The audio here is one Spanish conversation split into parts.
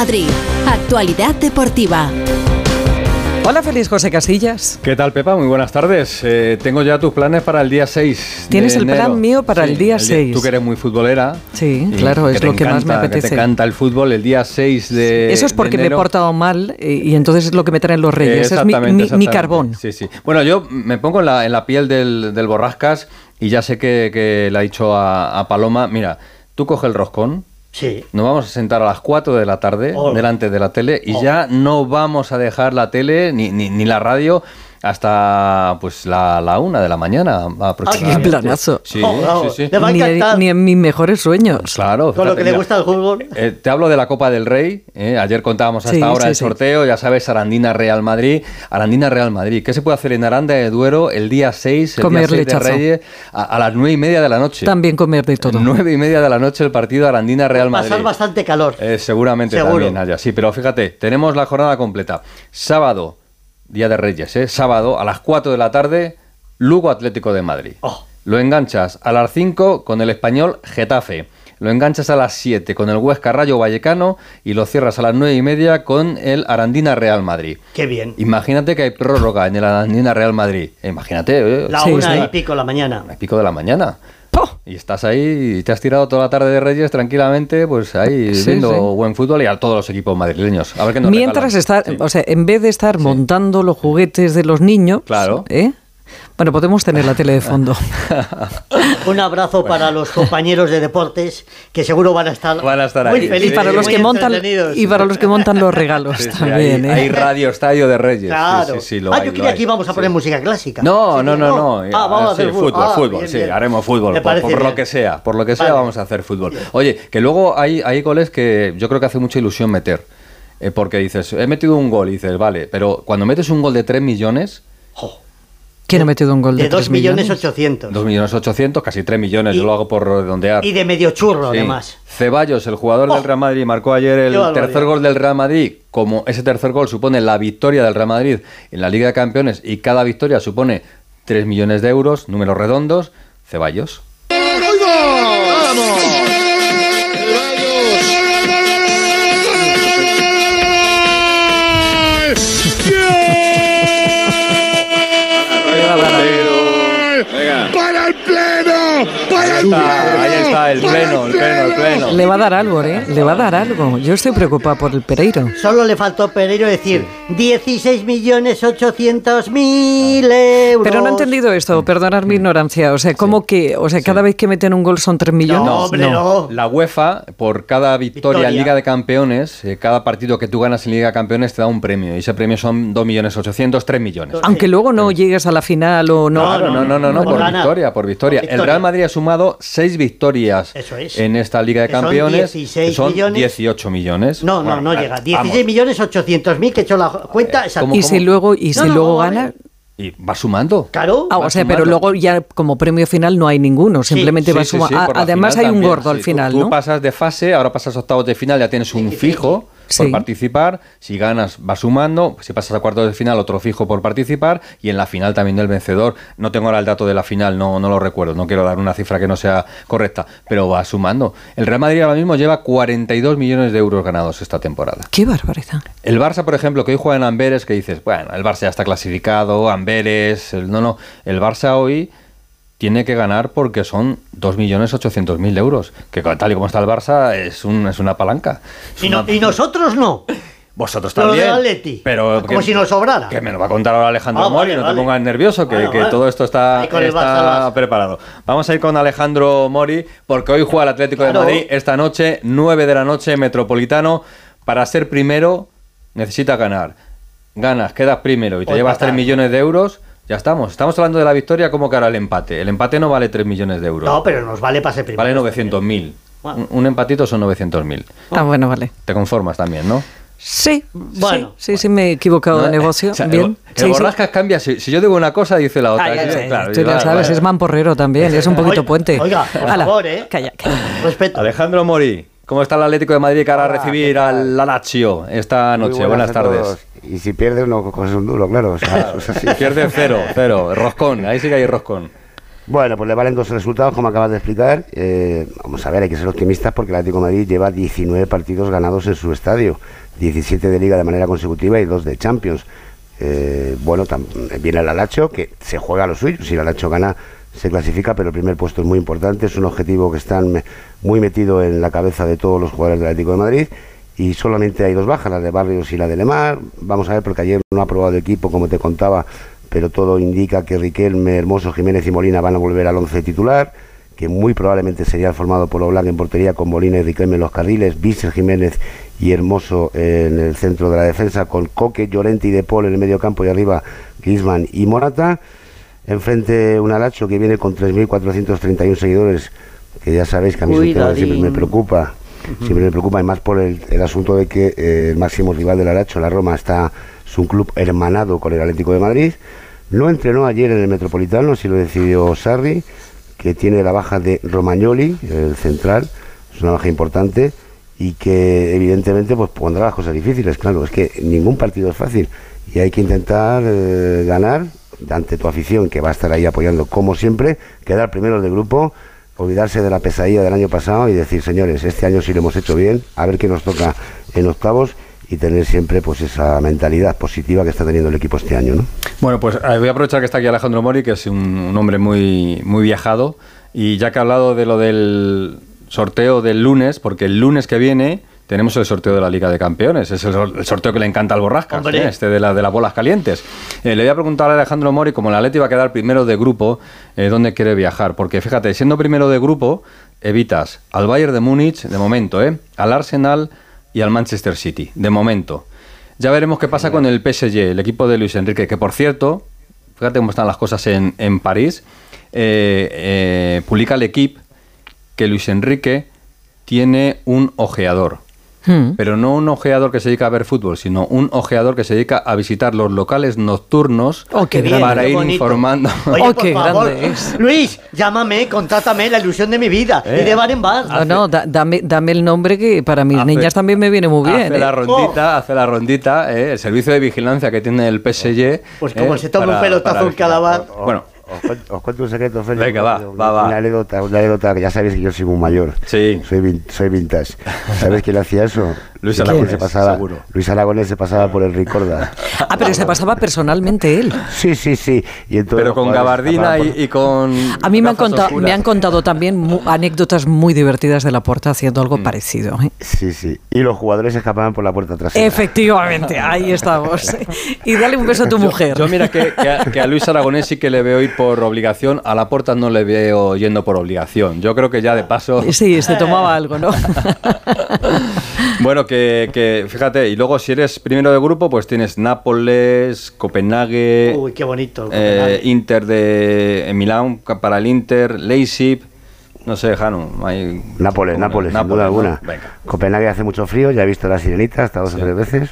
Madrid. Actualidad deportiva. Hola, feliz José Casillas. ¿Qué tal, Pepa? Muy buenas tardes. Eh, tengo ya tus planes para el día 6. ¿Tienes el plan mío para el día 6? Tú que eres muy futbolera. Sí, claro, es lo que más me apetece. Que te encanta el fútbol el día 6 de. Eso es porque me he portado mal eh, y, entonces es lo que me traen los reyes. es mi, carbón. Sí, sí. Bueno, yo me pongo en la, piel del, Borrascas y ya sé que, le ha dicho a Paloma: mira, tú coge el roscón Sí. Nos vamos a sentar a las 4 de la tarde delante de la tele y ya no vamos a dejar la tele ni, ni, ni la radio hasta pues la, la una de la mañana aproximadamente. ¡Qué planazo! Sí, oh, sí, sí. Ni, en mis mejores sueños. Claro. Con lo que le gusta el fútbol. Eh, te hablo de la Copa del Rey. Eh. Ayer contábamos hasta ahora el sorteo. Ya sabes, Arandina Real Madrid. Arandina Real Madrid. ¿Qué se puede hacer en Aranda de Duero el día 6, el comer día 6 de Reyes, a, las nueve y media de la noche? También comer de todo. Nueve y media de la noche el partido Arandina Real Madrid. Pasar bastante calor. Eh, seguramente también haya. Sí, pero fíjate, tenemos la jornada completa. Sábado, Día de Reyes, ¿eh? sábado a las 4 de la tarde, Lugo Atlético de Madrid. Oh. Lo enganchas a las 5 con el español Getafe. Lo enganchas a las 7 con el Huesca Rayo Vallecano y lo cierras a las 9 y media con el Arandina Real Madrid. Qué bien. Imagínate que hay prórroga en el Arandina Real Madrid. Imagínate. ¿eh? La una y pico de la mañana. y pico de la mañana. Y estás ahí y te has tirado toda la tarde de Reyes tranquilamente, pues ahí viendo buen fútbol y a todos los equipos madrileños. A ver Mientras está, o sea, en vez de estar montando los juguetes de los niños, claro. ¿eh? Bueno, podemos tener la tele de fondo. Un abrazo para los compañeros de deportes que seguro van a estar, van a estar muy felices y para los que montan y para los que montan los regalos también. hay, ¿eh? radio estadio de Reyes. Claro. ah, yo creía que íbamos a poner música clásica. No, no, no, no. Ah, vamos a hacer fútbol, fútbol, ah, sí, haremos fútbol por, lo que sea, por lo que sea vamos a hacer fútbol. Oye, que luego hay hay goles que yo creo que hace mucha ilusión meter. Eh, porque dices, he metido un gol y dices, vale, pero cuando metes un gol de 3 millones, ¿Quién ha metido un gol de, de 2 millones 800? 2 millones 800, casi 3 millones, yo lo hago por redondear. Y de medio churro, además. Ceballos, el jugador del oh. Real Madrid, marcó ayer el tercer gol del Real Madrid. Como ese tercer gol supone la victoria del Real Madrid en la Liga de Campeones y cada victoria supone 3 millones de euros, números redondos, Ceballos. ¡Vamos! la la la. Para el pleno, para el pleno. Ahí está, el pleno, el pleno, el pleno. Le va a dar algo, ¿eh? Le va a dar algo. Yo estoy preocupado por el Pereiro. Solo le faltó Pereiro decir 16 millones 800 mil euros. Pero no he entendido esto, perdonar mi ignorancia. O sea, ¿cómo que, o sea, cada vez que meten un gol son 3 millones? No, hombre, no. La UEFA, por cada victoria, en Liga de Campeones, eh, cada partido que tú ganas en Liga de Campeones te da un premio. Y ese premio son 2 millones 800, 3 millones. Aunque luego no llegues a la final o no. no, no, no, no, por, victoria, por victoria, El Real Madrid ha sumado 6 victorias en esta Liga de Campeones. Son, 16 son millones. 18 millones. No, no, no llega. 16 millones 800 mil que he hecho la cuenta. ¿Y si luego, y si luego gana? Y va sumando. Claro. Ah, o sea, pero luego ya como premio final no hay ninguno, simplemente va sumando. Además hay un gordo al final, tú, ¿no? Tú pasas de fase, ahora pasas a octavos de final, ya tienes un fijo por participar. Si ganas, va sumando. Si pasas a cuartos de final, otro fijo por participar. Y en la final también del vencedor. No tengo ahora el dato de la final, no, no lo recuerdo. No quiero dar una cifra que no sea correcta, pero va sumando. El Real Madrid ahora mismo lleva 42 millones de euros ganados esta temporada. ¡Qué barbaridad! El Barça, por ejemplo, que hoy juega en Amberes, que dices, bueno, el Barça ya está clasificado, Amberes. no, no. El Barça hoy tiene que ganar porque son 2.800.000 euros, que tal y como está el Barça es, un, es una palanca. y, nosotros no. Vosotros también. pero como si nos sobrara. Que me lo va a contar ahora Alejandro ah, Mori, no te pongas nervioso, que, todo esto está, está preparado. Vamos a ir con Alejandro Mori, porque hoy juega el Atlético de Madrid esta noche, 9 de la noche, Metropolitano. Para ser primero, necesita ganar. Ganas, quedas primero y te llevas 3 millones de euros ya estamos. Estamos hablando de la victoria como que ahora el empate. El empate no vale 3 millones de euros. No, pero nos vale pase primero. Vale 900.000. Un, empatito son 900.000. Ah, bueno, vale. Te conformas también, ¿no? Sí, bueno, sí, sí, me he equivocado de negocio. Bien. El, borrascas cambia. Si, yo digo una cosa, dice la otra. claro, tú ya sabes, es mamporrero también, es un poquito puente. Oiga, por favor, ¿eh? Calla, calla. Respeto. Alejandro Mori, ¿cómo está el Atlético de Madrid que hará recibir al Lazio esta noche? Buenas, tardes. Y si pierde uno coge un duro, claro. O pierde cero, cero. Roscón, ahí sí que hay roscón. Bueno, pues le valen dos resultados, como acabas de explicar. Eh, vamos a ver, hay que ser optimistas porque el Atlético de Madrid lleva 19 partidos ganados en su estadio, 17 de Liga de manera consecutiva y 2 de Champions. Eh, bueno, viene el Alacho, que se juega a lo suyo. Si el Alacho gana, se clasifica, pero el primer puesto es muy importante. Es un objetivo que está muy metido en la cabeza de todos los jugadores del Atlético de Madrid. Y solamente hay dos bajas, la de Barrios y la de Lemar. Vamos a ver, porque ayer no ha aprobado el equipo, como te contaba, pero todo indica que Riquelme, Hermoso, Jiménez y Molina van a volver al once titular, que muy probablemente sería formado por Oblak en portería con Molina y Riquelme en los carriles, Vícer, Jiménez y Hermoso en el centro de la defensa, con Coque, Llorente y De Paul en el medio campo y arriba Griezmann y Morata. Enfrente un Alacho que viene con 3.431 seguidores, que ya sabéis que a mí siempre me preocupa, siempre me preocupa, y más por el, asunto de que eh, el máximo rival del Alacho, la Roma, está es un club hermanado con el Atlético de Madrid. No entrenó ayer en el Metropolitano, si lo decidió Sarri, que tiene la baja de Romagnoli, el central, es una baja importante y que evidentemente pues pondrá las cosas difíciles. Claro, es que ningún partido es fácil y hay que intentar eh, ganar ante tu afición que va a estar ahí apoyando como siempre, quedar primero del grupo, olvidarse de la pesadilla del año pasado y decir, señores, este año sí lo hemos hecho bien, a ver qué nos toca en octavos y tener siempre pues esa mentalidad positiva que está teniendo el equipo este año. ¿no? Bueno, pues eh, voy a aprovechar que está aquí Alejandro Mori, que es un, hombre muy, muy viajado, y ya que ha hablado de lo del sorteo del lunes, porque el lunes que viene tenemos el sorteo de la Liga de Campeones. Es el, sorteo que le encanta al Borrascas, ¿eh? este de, la, de las bolas calientes. Eh, le voy a preguntar a Alejandro Mori, como el Atleti va a quedar primero de grupo, dónde quiere viajar. Porque fíjate, siendo primero de grupo, evitas al Bayern de Múnich, de momento, ¿eh? al Arsenal y al Manchester City, de momento. Ya veremos qué pasa con el PSG, el equipo de Luis Enrique, que por cierto, fíjate cómo están las cosas en, en París, eh, eh, publica el equipo que Luis Enrique tiene un ojeador. Hmm. Pero no un ojeador que se dedica a ver fútbol, sino un ojeador que se dedica a visitar los locales nocturnos oh, para ir informando. Oye, oh, qué grande es. Luis, llámame, contrátame, la ilusión de mi vida. Y de bar en bar. Ah, no, dame, dame, el nombre que para mis niñas también me viene muy bien. Hace la ¿eh? rondita, hace la rondita, ¿eh? el servicio de vigilancia que tiene el PSG. Pues como ¿eh? se toma un pelotazo en cada bar. Bueno, os cuento, un secreto, Félix. Venga, va, va, va. Una anécdota, una anécdota que ya sabéis que yo soy muy mayor. Sí. Soy, soy vintage. ¿Sabes quién hacía eso? Luis Aragonés, se pasaba, seguro. Luis Aragonés se pasaba por el Ricorda. Ah, pero se pasaba personalmente él. Sí, sí, sí. Y pero con gabardina y, con... A mí me han, contado, me han contado también anécdotas muy divertidas de la puerta haciendo algo mm. parecido. ¿eh? Sí, sí. Y los jugadores escapaban por la puerta trasera. Efectivamente, ahí estamos. y dale un beso a tu mujer. Yo, mira que, a, Luis Aragonés sí que le veo ir por obligación, a la puerta no le veo yendo por obligación. Yo creo que ya de paso... Sí, se tomaba algo, ¿no? bueno, que, fíjate, y luego si eres primero de grupo, pues tienes Nápoles, Copenhague. Uy, qué bonito. Eh, Inter de Milán para el Inter, Leipzig. No sé, Jano. Hay... Nápoles, Nápoles, sin duda alguna. Copenhague hace mucho frío, ya he visto la sirenita hasta dos o tres veces.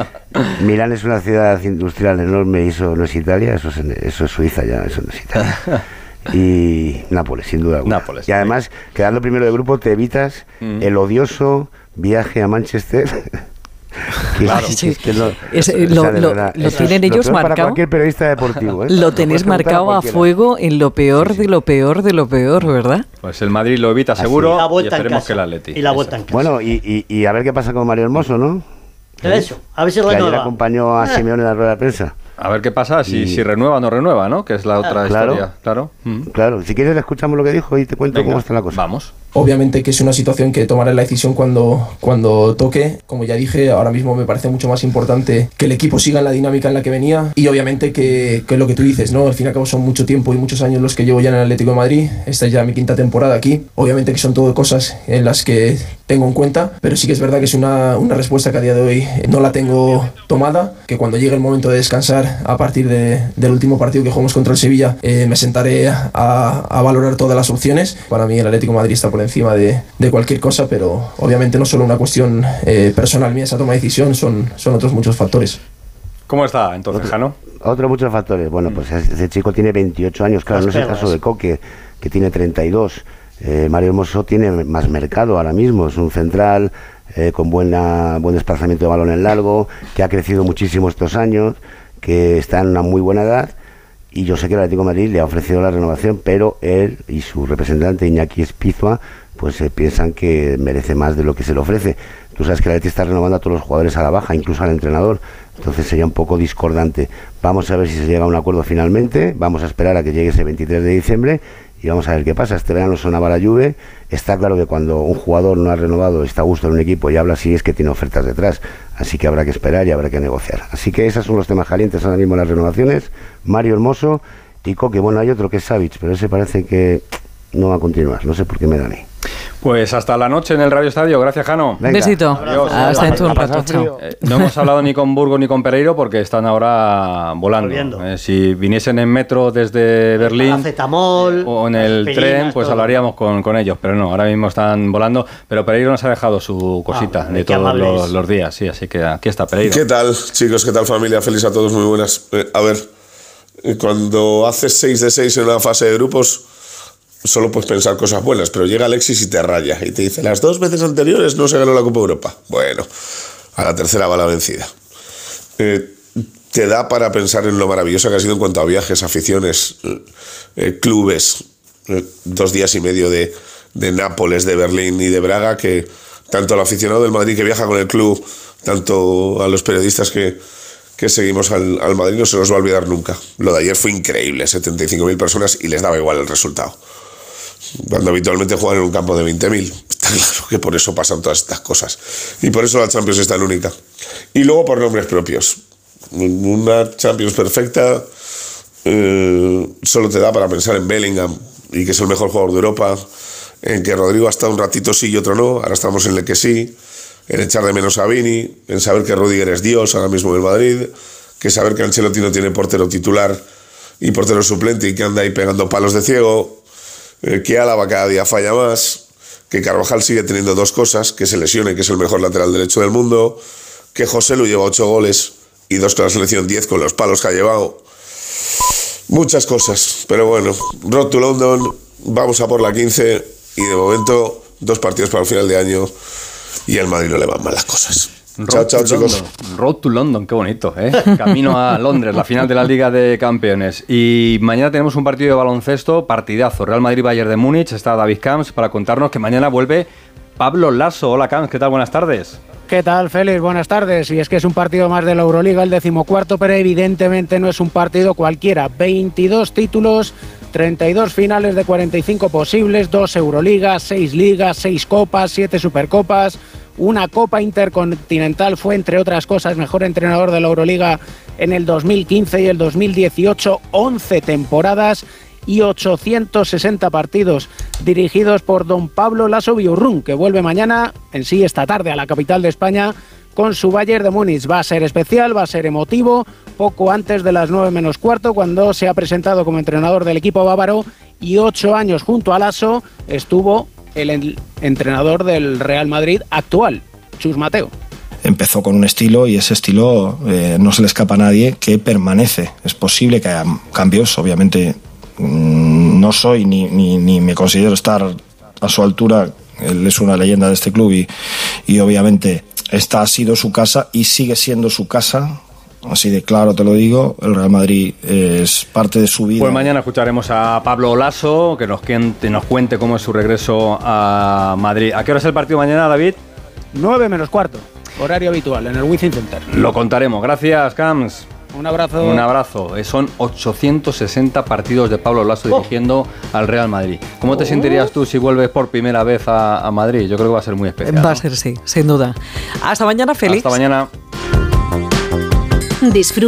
Milán es una ciudad industrial enorme y eso no es Italia, eso es, eso es Suiza ya, eso no es Italia. y Nápoles, sin duda alguna. Nápoles, y además, quedando primero de grupo, te evitas mm. el odioso viaje a Manchester. Claro, lo, tienen ellos marcado. Para cualquier periodista deportivo. ¿eh? Lo tenéis marcado a, fuego en lo peor de lo peor de lo peor, ¿verdad? Pues el Madrid lo evita seguro y, esperemos que el Atleti. Y la vuelta en casa. Bueno, y, y, a ver qué pasa con Mario Hermoso, ¿no? Eso, a ver si renueva. Que ayer acompañó a Simeone en la rueda de prensa. A ver qué pasa, si, si renueva o no renueva, ¿no? Que es la otra historia, claro. Claro, si quieres escuchamos lo que dijo y te cuento cómo está la cosa. Vamos. Obviamente que es una situación que tomaré la decisión cuando, cuando toque. Como ya dije, ahora mismo me parece mucho más importante que el equipo siga en la dinámica en la que venía y obviamente que, que lo que tú dices, ¿no? Al fin y al cabo son mucho tiempo y muchos años los que llevo ya en el Atlético de Madrid. Esta es ya mi quinta temporada aquí. Obviamente que son todo cosas en las que tengo en cuenta, pero sí que es verdad que es una, una respuesta que a día de hoy no la tengo tomada, que cuando llegue el momento de descansar a partir de, del último partido que jugamos contra el Sevilla, eh, me sentaré a, a, valorar todas las opciones. Para mí el Atlético de Madrid está por encima de, de cualquier cosa, pero obviamente no solo una cuestión eh, personal mía esa toma de decisión, son, son otros muchos factores. ¿Cómo está entonces, Jano? Otros muchos factores. Bueno, pues ese chico tiene 28 años, claro, no es el caso de Coque, que tiene 32. Eh, Mario Hermoso tiene más mercado ahora mismo, es un central eh, con buena, buen desplazamiento de balón en largo, que ha crecido muchísimo estos años, que está en una muy buena edad y yo sé que el Atlético de Madrid le ha ofrecido la renovación, pero él y su representante Iñaki Espizua pues eh, piensan que merece más de lo que se le ofrece. Tú sabes que el Atlético está renovando a todos los jugadores a la baja, incluso al entrenador, entonces sería un poco discordante. Vamos a ver si se llega a un acuerdo finalmente, vamos a esperar a que llegue ese 23 de diciembre y vamos a ver qué pasa. Este verano sonaba la lluvia. Está claro que cuando un jugador no ha renovado, está a gusto en un equipo y habla así, es que tiene ofertas detrás. Así que habrá que esperar y habrá que negociar. Así que esos son los temas calientes ahora mismo las renovaciones. Mario Hermoso y Coque. Bueno, hay otro que es Savic, pero ese parece que no va a continuar. No sé por qué me da a mí. Pues hasta la noche en el Radio Estadio. Gracias, Jano. Un besito. Hasta dentro un rato. Eh, no hemos hablado ni con Burgos ni con Pereiro porque están ahora volando. Eh, si viniesen en metro desde Berlín o en el tren, pues hablaríamos con, con, ellos. Pero no, ahora mismo están volando. Pero Pereiro nos ha dejado su cosita ah, de todos los, los, días. Sí, así que aquí está Pereiro. ¿Qué tal, chicos? ¿Qué tal, familia? Feliz a todos, muy buenas. Eh, a ver, cuando haces 6 de 6 en una fase de grupos solo puedes pensar cosas buenas, pero llega Alexis y te raya y te dice, las dos veces anteriores no se ganó la Copa Europa. Bueno, a la tercera va la vencida. Eh, te da para pensar en lo maravilloso que ha sido en cuanto a viajes, aficiones, eh, eh, clubes, dos días y medio de, de, Nápoles, de Berlín y de Braga, que tanto al aficionado del Madrid que viaja con el club, tanto a los periodistas que, que seguimos al, al Madrid no se nos va a olvidar nunca. Lo de ayer fue increíble, 75.000 personas y les daba igual el resultado cuando habitualmente juegan en un campo de 20.000. Está claro que por eso pasan todas estas cosas. Y por eso la Champions es tan única. Y luego por nombres propios. Una Champions perfecta eh, solo te da para pensar en Bellingham y que es el mejor jugador de Europa, en que Rodrigo ha estado un ratito sí y otro no, ahora estamos en el que sí, en echar de menos a Vini, en saber que Rudiger es Dios ahora mismo en Madrid, que saber que Ancelotti no tiene portero titular y portero suplente y que anda ahí pegando palos de ciego, eh, que Álava cada día falla más, que Carvajal sigue teniendo dos cosas, que se lesione, que es el mejor lateral derecho del mundo, que José lo lleva ocho goles y dos con la selección diez con los palos que ha llevado. Muchas cosas, pero bueno, Road to London, vamos a por la 15 y de momento dos partidos para el final de año y al Madrid no le van mal las cosas. Road chao, chao, chicos. Road to London, qué bonito, ¿eh? Camino a Londres, la final de la Liga de Campeones. Y mañana tenemos un partido de baloncesto, partidazo. Real Madrid-Bayern de Múnich. Está David Camps para contarnos que mañana vuelve Pablo Lasso. Hola Camps, ¿qué tal? Buenas tardes. ¿Qué tal, Félix? Buenas tardes. Y es que es un partido más de la Euroliga, el decimocuarto, pero evidentemente no es un partido cualquiera. 22 títulos, 32 finales de 45 posibles, 2 Euroligas, 6 ligas, 6 copas, 7 supercopas una Copa Intercontinental, fue entre otras cosas mejor entrenador de la Euroliga en el 2015 y el 2018, 11 temporadas y 860 partidos dirigidos por don Pablo Lasso Biurrun, que vuelve mañana, en sí esta tarde, a la capital de España con su Bayern de Múnich. Va a ser especial, va a ser emotivo, poco antes de las 9 menos cuarto, cuando se ha presentado como entrenador del equipo bávaro y ocho años junto a Lasso estuvo el entrenador del Real Madrid actual, Chus Mateo empezó con un estilo y ese estilo eh, no se le escapa a nadie que permanece. Es posible que haya cambios, obviamente mm, no soy ni, ni, me considero estar a su altura. Él es una leyenda de este club y, y obviamente esta ha sido su casa y sigue siendo su casa Así de claro te lo digo, el Real Madrid es parte de su vida. Pues mañana escucharemos a Pablo Lasso, que nos, nos cuente cómo es su regreso a Madrid. ¿A qué hora es el partido mañana, David? 9 menos cuarto, horario habitual, en el Wizzing Center. Lo contaremos. Gracias, Cams. Un abrazo. Un abrazo. Eh, son 860 partidos de Pablo Lasso oh. dirigiendo al Real Madrid. ¿Cómo te oh. sentirías tú si vuelves por primera vez a, a, Madrid? Yo creo que va a ser muy especial. Va a ser, sí, sin duda. Hasta mañana, Félix. Hasta mañana. Disfruta